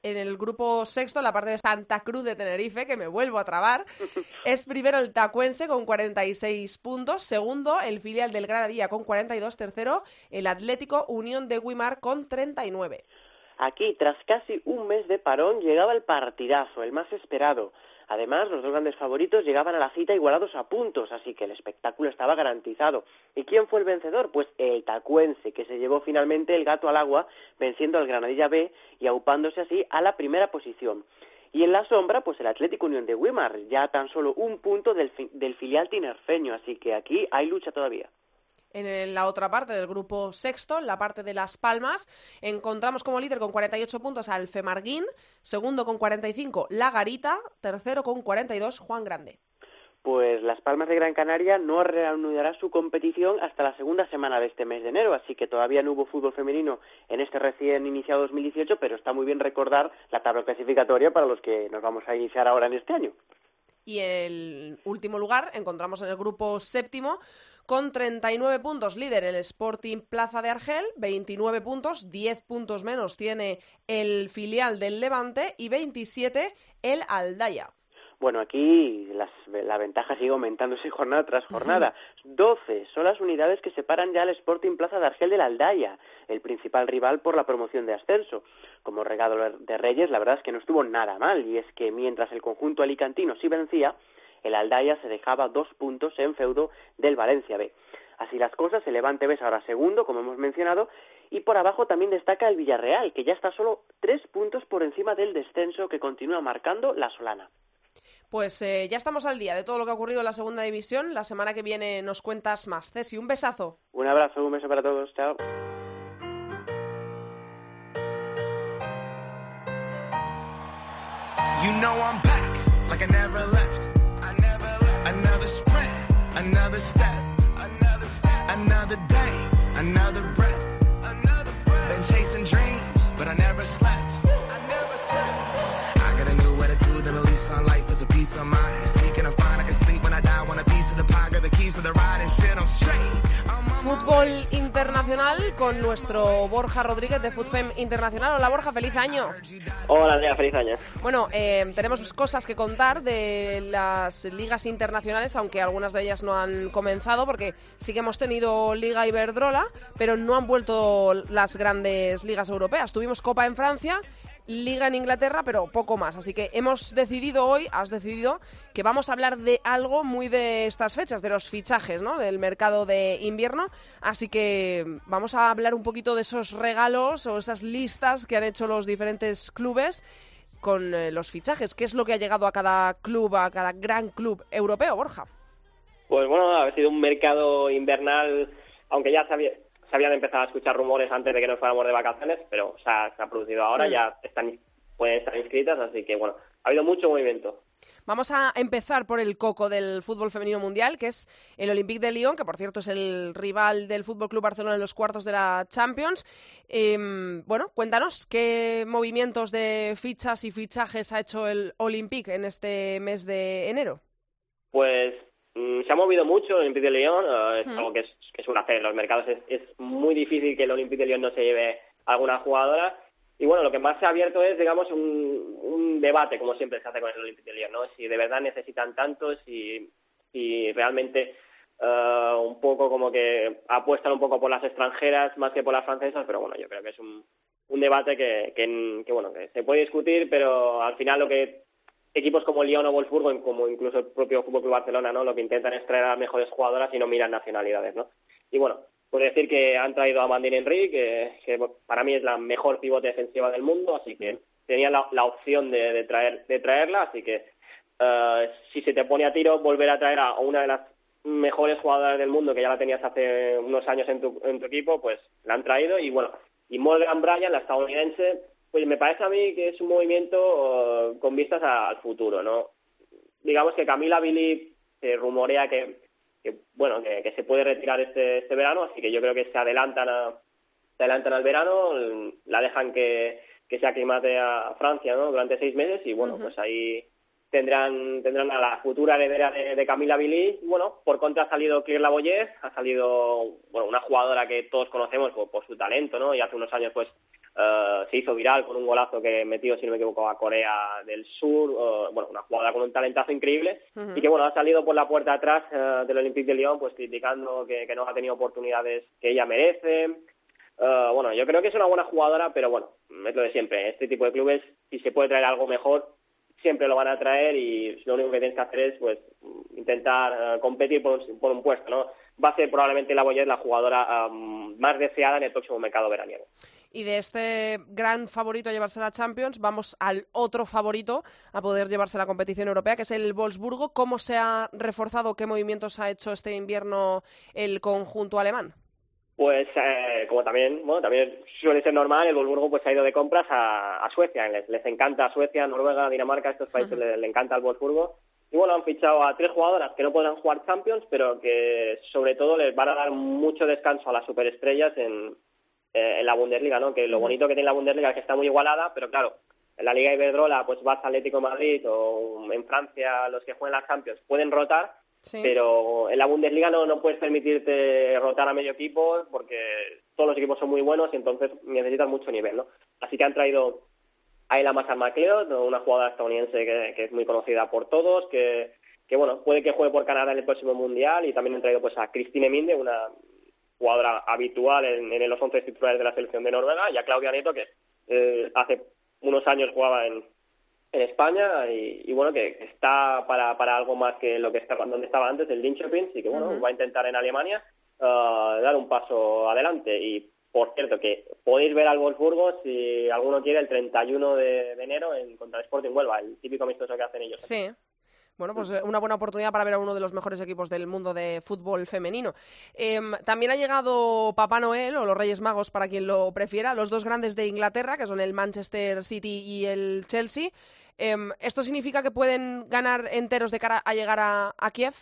En el grupo sexto, la parte de Santa Cruz de Tenerife, que me vuelvo a trabar, es primero el Tacuense con 46 puntos, segundo el filial del Granadilla con 42, tercero el Atlético Unión de Guimar con 39. Aquí, tras casi un mes de parón, llegaba el partidazo, el más esperado. Además, los dos grandes favoritos llegaban a la cita igualados a puntos, así que el espectáculo estaba garantizado. ¿Y quién fue el vencedor? Pues el tacuense, que se llevó finalmente el gato al agua, venciendo al Granadilla B y aupándose así a la primera posición. Y en la sombra, pues el Atlético Unión de Wimar, ya tan solo un punto del, del filial tinerfeño, así que aquí hay lucha todavía. En la otra parte del grupo sexto, en la parte de Las Palmas, encontramos como líder con 48 puntos al Femarguín, segundo con 45 La Garita, tercero con 42 Juan Grande. Pues Las Palmas de Gran Canaria no reanudará su competición hasta la segunda semana de este mes de enero, así que todavía no hubo fútbol femenino en este recién iniciado 2018, pero está muy bien recordar la tabla clasificatoria para los que nos vamos a iniciar ahora en este año. Y el último lugar encontramos en el grupo séptimo con 39 puntos líder el Sporting Plaza de Argel, 29 puntos, 10 puntos menos tiene el filial del Levante y 27 el Aldaya. Bueno, aquí las- la ventaja sigue aumentándose jornada tras jornada. 12 son las unidades que separan ya al Sporting Plaza de Argel del Aldaya, el principal rival por la promoción de ascenso. Como regalo de Reyes, la verdad es que no estuvo nada mal, y es que mientras el conjunto alicantino sí vencía, el Aldaya se dejaba dos puntos en feudo del Valencia B. Así las cosas, el Levante B es ahora segundo, como hemos mencionado, y por abajo también destaca el Villarreal, que ya está solo tres puntos por encima del descenso que continúa marcando la Solana. Pues eh, ya estamos al día de todo lo que ha ocurrido en la segunda división. La semana que viene nos cuentas más. Ceci, un besazo. Un abrazo, un beso para todos, chao. You know I'm back, like I never left. Sprint, another step, another step, another day, another breath, another breath. Been chasing dreams, but I never slept. I a lease on life is a peace of mind. Seeking a find I can sleep when I die. Want a piece of the pie, got the keys to the ride and shit. I'm straight. Fútbol internacional con nuestro Borja Rodríguez de FUTFEM Internacional. Hola Borja, feliz año. Hola Andrea, feliz año. Bueno, eh, tenemos cosas que contar de las ligas internacionales, aunque algunas de ellas no han comenzado, porque sí que hemos tenido Liga Iberdrola, pero no han vuelto las grandes ligas europeas. Tuvimos Copa en Francia, Liga en Inglaterra, pero poco más. Así que hemos decidido hoy, has decidido, que vamos a hablar de algo muy de estas fechas, de los fichajes, ¿no? Del mercado de invierno. Así que vamos a hablar un poquito de esos regalos o esas listas que han hecho los diferentes clubes con eh, los fichajes. ¿Qué es lo que ha llegado a cada club, a cada gran club europeo, Borja? Pues bueno, ha sido un mercado invernal, aunque ya se, había- se habían empezado a escuchar rumores antes de que nos fuéramos de vacaciones, pero o sea, se ha producido ahora, Mm. ya están pueden estar inscritas, así que bueno, ha habido mucho movimiento. Vamos a empezar por el coco del fútbol femenino mundial, que es el Olympique de Lyon, que por cierto es el rival del Fútbol Club Barcelona en los cuartos de la Champions. Em, bueno, cuéntanos qué movimientos de fichas y fichajes ha hecho el Olympique en este mes de enero. Pues mm, se ha movido mucho el Olympique de Lyon, eh, es Mm. algo que, es, que suele hacer en los mercados, es, es muy difícil que el Olympique de Lyon no se lleve alguna jugadora. Y bueno, lo que más se ha abierto es, digamos, un, un debate, como siempre se hace con el Olympique de Lyon, ¿no? Si de verdad necesitan tanto, si, si realmente eh, un poco como que apuestan un poco por las extranjeras más que por las francesas, pero bueno, yo creo que es un, un debate que, que, bueno, que se puede discutir, pero al final lo que equipos como Lyon o Wolfsburgo, como incluso el propio Fútbol Club Barcelona, ¿no? Lo que intentan es traer a mejores jugadoras y no miran nacionalidades, ¿no? Y bueno, puedo decir que han traído a Mandine Henry, que, para mí es la mejor pivote defensiva del mundo, así que tenía la, la opción de, de traer de traerla, así que eh, si se te pone a tiro volver a traer a una de las mejores jugadoras del mundo que ya la tenías hace unos años en tu, en tu equipo, pues la han traído y bueno, y Morgan Bryan, la estadounidense, pues me parece a mí que es un movimiento eh, con vistas al futuro, ¿no? Digamos que Camila Billy se rumorea que, que bueno, que, que se puede retirar este, este verano, así que yo creo que se adelantan a, se adelantan al verano, la dejan que, que se aclimate a Francia, ¿no? Durante seis meses y bueno, pues ahí tendrán tendrán a la futura heredera de, de Camila Billy. Bueno, por contra ha salido Claire Lavoyer, ha salido bueno una jugadora que todos conocemos por, por su talento, ¿no? Y hace unos años pues eh, se hizo viral con un golazo que metió, si no me equivoco, a Corea del Sur, eh, bueno, una jugada con un talentazo increíble, y que bueno, ha salido por la puerta atrás eh, del Olympique de Lyon, pues criticando que, que no ha tenido oportunidades que ella merece. Bueno, yo creo que es una buena jugadora, pero bueno, es lo de siempre. Este tipo de clubes, si se puede traer algo mejor, siempre lo van a traer y lo único que tienes que hacer es pues intentar competir por un, por un puesto, ¿no? Va a ser probablemente la Boyer la jugadora am, más deseada en el próximo mercado veraniego. Y de este gran favorito a llevarse la Champions, vamos al otro favorito a poder llevarse la competición europea, que es el Wolfsburgo. ¿Cómo se ha reforzado, qué movimientos ha hecho este invierno el conjunto alemán? Pues eh, como también, bueno, también suele ser normal, el Wolfsburgo pues ha ido de compras a, a Suecia, les, les encanta Suecia, Noruega, Dinamarca, estos países Ujú. le, le encanta el Wolfsburgo. Y bueno, han fichado a tres jugadoras que no podrán jugar Champions, pero que sobre todo les van a dar mucho descanso a las superestrellas en, eh, en la Bundesliga, ¿no? Que lo bonito que tiene la Bundesliga es que está muy igualada, pero claro, en la Liga Iberdrola pues vas a Atlético de Madrid o en Francia los que juegan la Champions pueden rotar, Sí. pero en la Bundesliga no, no puedes permitirte rotar a medio equipo porque todos los equipos son muy buenos y entonces necesitas mucho nivel, ¿no? Así que han traído a Ela Masan McLeod, una jugadora estadounidense que, que es muy conocida por todos, que, que bueno, puede que juegue por Canadá en el próximo Mundial y también han traído pues a Christine Minde, una jugadora habitual en, en los 11 titulares de la selección de Noruega y a Claudia Nieto que eh, hace unos años jugaba en, en España y, y bueno que está para, para algo más que lo que estaba donde estaba antes el Linköping y que bueno va a intentar en Alemania ah, dar un paso adelante. Y por cierto que podéis ver al Wolfsburgo si alguno quiere el 31 de, de enero en contra el Sporting Huelva el típico amistoso que hacen ellos. Sí. Bueno, pues eh, una buena oportunidad para ver a uno de los mejores equipos del mundo de fútbol femenino. Em, también ha llegado Papá Noel o los Reyes Magos, para quien lo prefiera, los dos grandes de Inglaterra, que son el Manchester City y el Chelsea. Em, ¿Esto significa que pueden ganar enteros de cara a llegar a, Kiev?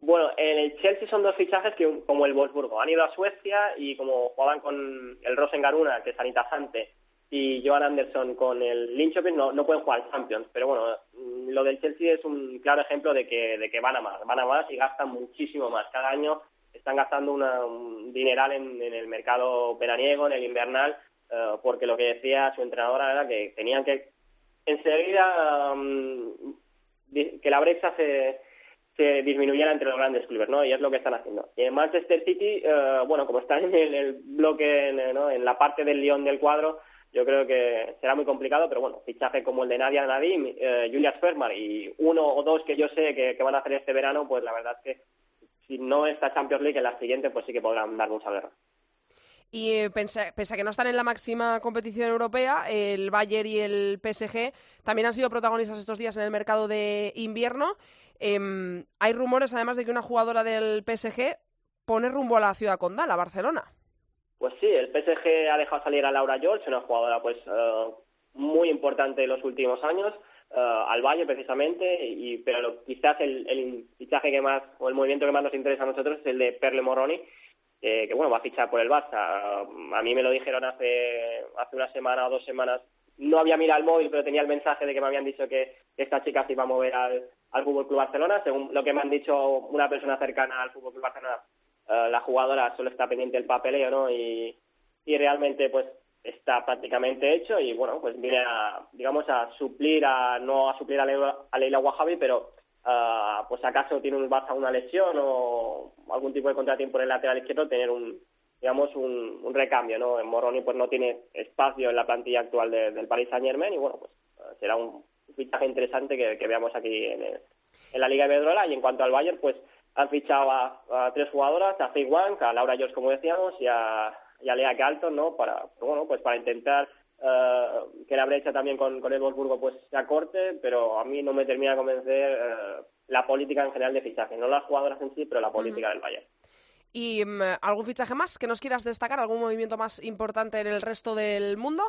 Bueno, en el Chelsea son dos fichajes que, como el Wolfsburgo, han ido a Suecia y como jugaban con el Rosen Garuna, que es Anita Sante, y Johan Anderson con el Linköping, no, no pueden jugar Champions. Pero bueno, mm, lo del Chelsea es un claro ejemplo de que, de que van a más, van a más y gastan muchísimo más. Cada año están gastando una, un dineral en, en el mercado veraniego, en el invernal, eh, porque lo que decía su entrenadora era que tenían que enseguida di- que la brecha se, se disminuyera entre los grandes clubes, ¿no? Y es lo que están haciendo. Y en Manchester City, eh, bueno, como están en el bloque, en, ¿no? en la parte del león del cuadro, yo creo que será muy complicado, pero bueno, fichaje como el de Nadia Nadim, eh, Julia Spermar y uno o dos que yo sé que, van a hacer este verano, pues la verdad es que si no esta Champions League, en la siguiente, pues sí que podrán dar mucha guerra. Y eh, pese, pese a que no están en la máxima competición europea, el Bayern y el PSG también han sido protagonistas estos días en el mercado de invierno. Em, hay rumores, además, de que una jugadora del PSG pone rumbo a la ciudad condal, a Barcelona. Pues sí, el PSG ha dejado salir a Laura George, una jugadora pues eh, muy importante en los últimos años, eh, al Valle precisamente, y pero lo- quizás el, el fichaje que más, o el movimiento que más nos interesa a nosotros es el de Perle Moroni, eh, que bueno, va a fichar por el Barça. A mí me lo dijeron hace, hace una semana o dos semanas, no había mirado el móvil, pero tenía el mensaje de que me habían dicho que esta chica se iba a mover al, al Fútbol Club Barcelona, según lo que me han dicho una persona cercana al Fútbol Club Barcelona eh, la jugadora solo está pendiente del papeleo, ¿no? Y, y realmente, pues, está prácticamente hecho y, bueno, pues viene a, digamos, a suplir, a no a suplir a Leila, a Leila Wahabi, pero, ah, pues, acaso tiene un Barça una lesión o algún tipo de contratiempo en el lateral izquierdo, tener un, digamos, un, recambio, ¿no? En Moroni, pues, no tiene espacio en la plantilla actual de- del Paris Saint-Germain y, bueno, pues, eh, será un fichaje interesante que, veamos aquí en, el- en la Liga Iberdrola y en cuanto al Bayern, pues, han fichado a, a tres jugadoras, a Faye Wang, a Laura George, como decíamos, y a, y a Lea Galton, ¿no? Para, bueno, pues para intentar eh, que la brecha también con, con el Wolfsburgo pues se acorte, pero a mí no me termina de convencer eh, la política en general de fichaje, no las jugadoras en sí, pero la política del Bayern. ¿Y mm, algún fichaje más que nos quieras destacar? ¿Algún movimiento más importante en el resto del mundo?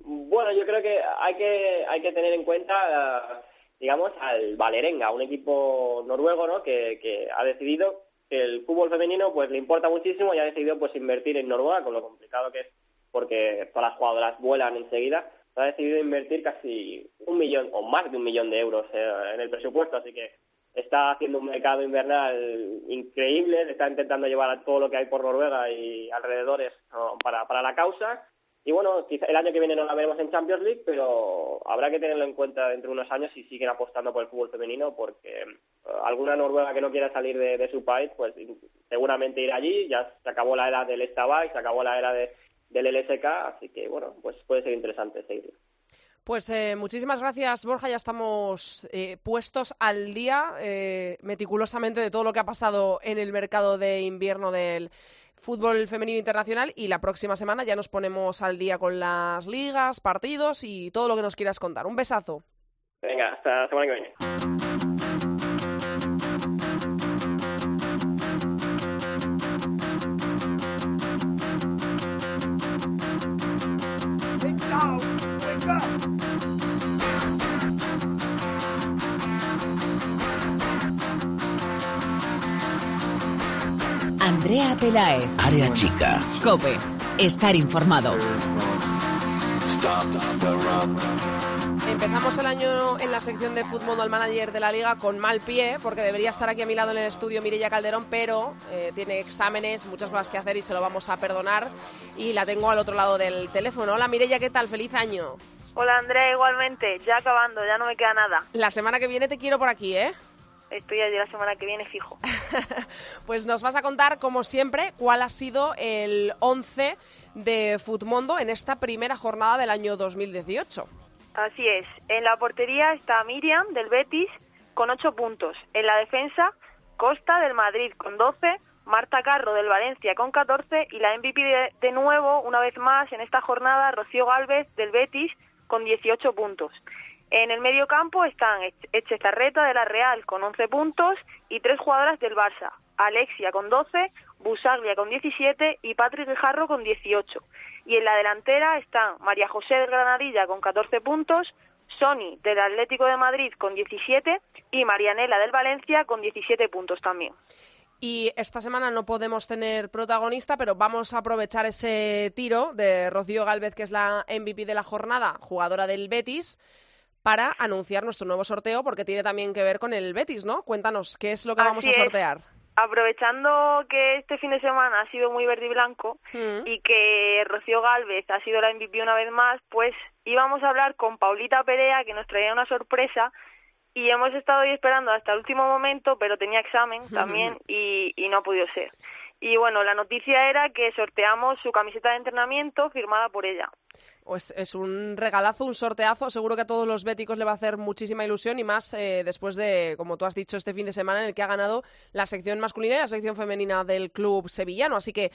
Bueno, yo creo que hay que hay que tener en cuenta, eh, digamos, al Valerenga, un equipo noruego, ¿no? Que, ha decidido que el fútbol femenino, pues le importa muchísimo y ha decidido, pues, invertir en Noruega, con lo complicado que es, porque todas las jugadoras vuelan enseguida. Ha decidido invertir casi un millón o más de un millón de euros eh, en el presupuesto, así que está haciendo un mercado invernal increíble, está intentando llevar todo lo que hay por Noruega y alrededores para, para la causa y bueno, quizá el año que viene no la veremos en Champions League, pero habrá que tenerlo en cuenta dentro de unos años si siguen apostando por el fútbol femenino, porque eh, alguna noruega que no quiera salir de, su país, pues seguramente irá allí, ya se acabó la era del Estaba y se acabó la era de, del LSK, así que bueno, pues puede ser interesante seguir. Pues eh, muchísimas gracias, Borja. Ya estamos eh, puestos al día eh, meticulosamente de todo lo que ha pasado en el mercado de invierno del fútbol femenino internacional y la próxima semana ya nos ponemos al día con las ligas, partidos y todo lo que nos quieras contar. Un besazo. Venga, hasta la semana que viene. Andrea Pelaez. Área chica. Cope. Estar informado. Empezamos el año en la sección de fútbol al manager de la liga con mal pie, porque debería estar aquí a mi lado en el estudio Mirella Calderón, pero eh, tiene exámenes, muchas cosas que hacer y se lo vamos a perdonar. Y la tengo al otro lado del teléfono. Hola Mirella, ¿qué tal? Feliz año. Hola Andrea, igualmente, ya acabando, ya no me queda nada. La semana que viene te quiero por aquí, ¿eh? Estoy allí la semana que viene fijo. Pues nos vas a contar, como siempre, cuál ha sido el 11 de Futmundo en esta primera jornada del año 2018. Así es. En la portería está Miriam del Betis con 8 puntos. En la defensa, Costa del Madrid con 12, Marta Carro del Valencia con 14 y la MVP de, de nuevo, una vez más, en esta jornada, Rocío Galvez del Betis con 18 puntos. En el medio campo están Echezarreta de la Real con 11 puntos y tres jugadoras del Barça, Alexia con 12, Busaglia con 17 y Patrick Guijarro con 18. Y en la delantera están María José del Granadilla con 14 puntos, Sony del Atlético de Madrid con 17 y Marianela del Valencia con 17 puntos también. Y esta semana no podemos tener protagonista, pero vamos a aprovechar ese tiro de Rocío Galvez, que es la MVP de la jornada, jugadora del Betis, para anunciar nuestro nuevo sorteo, porque tiene también que ver con el Betis, ¿no? Cuéntanos, ¿qué es lo que vamos a es. sortear? Aprovechando que este fin de semana ha sido muy verde y blanco Mm. y que Rocío Galvez ha sido la MVP una vez más, pues íbamos a hablar con Paulita Perea, que nos traía una sorpresa y hemos estado ahí esperando hasta el último momento, pero tenía examen también y, y no ha podido ser. Y bueno, la noticia era que sorteamos su camiseta de entrenamiento firmada por ella. Pues es un regalazo, un sorteazo. Seguro que a todos los béticos le va a hacer muchísima ilusión y más eh, después de, como tú has dicho, este fin de semana en el que ha ganado la sección masculina y la sección femenina del club sevillano. Así que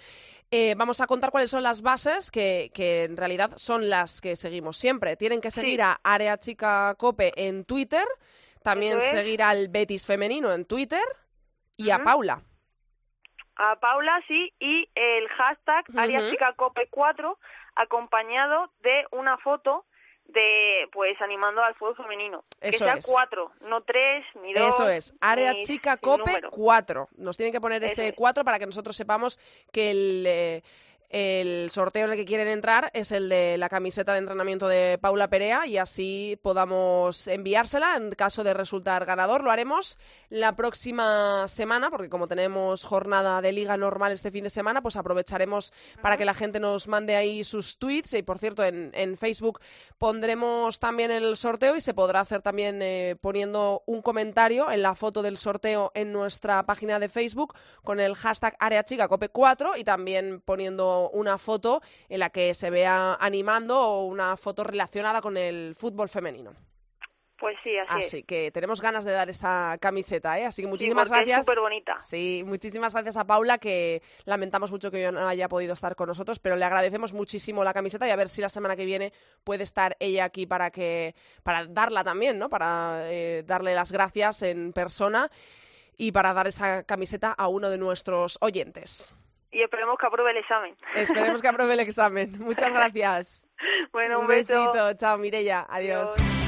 eh, vamos a contar cuáles son las bases que, que en realidad son las que seguimos siempre. Tienen que seguir a Área Chica Cope en Twitter, también es. seguir al Betis femenino en Twitter y a. Paula. A Paula, sí, y el hashtag Ujú. AriaChicaCope4 acompañado de una foto de, pues, animando al fútbol femenino. Eso que sea es. cuatro, no tres, ni dos. Eso es, área ni chica cope número. 4. Nos tienen que poner Eso ese es. 4 para que nosotros sepamos que el, eh, el sorteo en el que quieren entrar es el de la camiseta de entrenamiento de Paula Perea y así podamos enviársela en caso de resultar ganador. Lo haremos la próxima semana porque como tenemos jornada de liga normal este fin de semana, pues aprovecharemos para que la gente nos mande ahí sus tweets y por cierto en, en Facebook pondremos también el sorteo y se podrá hacer también eh, poniendo un comentario en la foto del sorteo en nuestra página de Facebook con el hashtag AreaChicaCope4 y también poniendo una foto en la que se vea animando o una foto relacionada con el fútbol femenino. Pues sí, así, Así es. que tenemos ganas de dar esa camiseta, ¿eh? Así que muchísimas gracias. Es súper bonita. Sí, muchísimas gracias a Paula, que lamentamos mucho que no haya podido estar con nosotros, pero le agradecemos muchísimo la camiseta y a ver si la semana que viene puede estar ella aquí para que para darla también, ¿no? Para eh, darle las gracias en persona y para dar esa camiseta a uno de nuestros oyentes. Y esperemos que apruebe el examen. Esperemos que apruebe el examen. Muchas gracias. Bueno, un, besito. Chao, Mirella. Adiós. Adiós.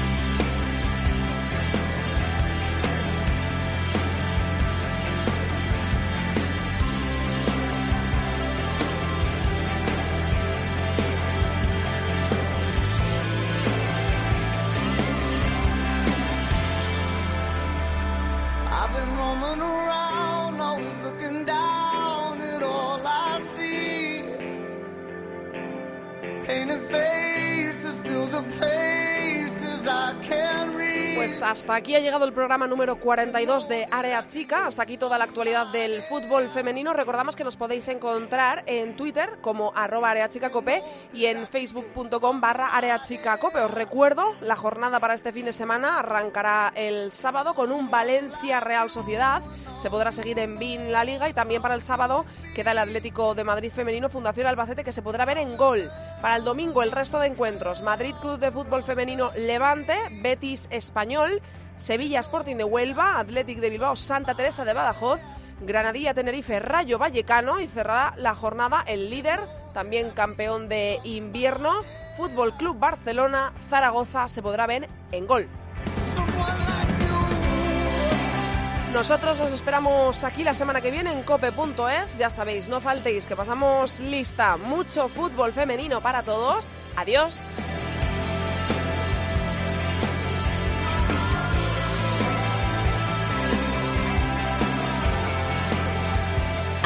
Pues hasta aquí ha llegado el programa número 42 de Área Chica. Hasta aquí toda la actualidad del fútbol femenino. Recordamos que nos podéis encontrar en Twitter como arroba areachicacope y en facebook.com barra areachicacope. Os recuerdo, la jornada para este fin de semana arrancará el sábado con un Valencia Real Sociedad. Se podrá seguir en BIN la Liga y también para el sábado queda el Atlético de Madrid Femenino Fundación Albacete que se podrá ver en gol. Para el domingo el resto de encuentros. Madrid Club de Fútbol Femenino Levante, Betis Español, Sevilla Sporting de Huelva, Athletic de Bilbao Santa Teresa de Badajoz, Granadilla Tenerife Rayo Vallecano y cerrará la jornada el líder, también campeón de invierno, Fútbol Club Barcelona Zaragoza se podrá ver en gol. Nosotros os esperamos aquí la semana que viene en cope.es. Ya sabéis, no faltéis que pasamos lista. Mucho fútbol femenino para todos. Adiós.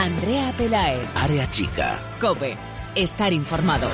Andrea Pelae. Área chica. COPE. Estar informado.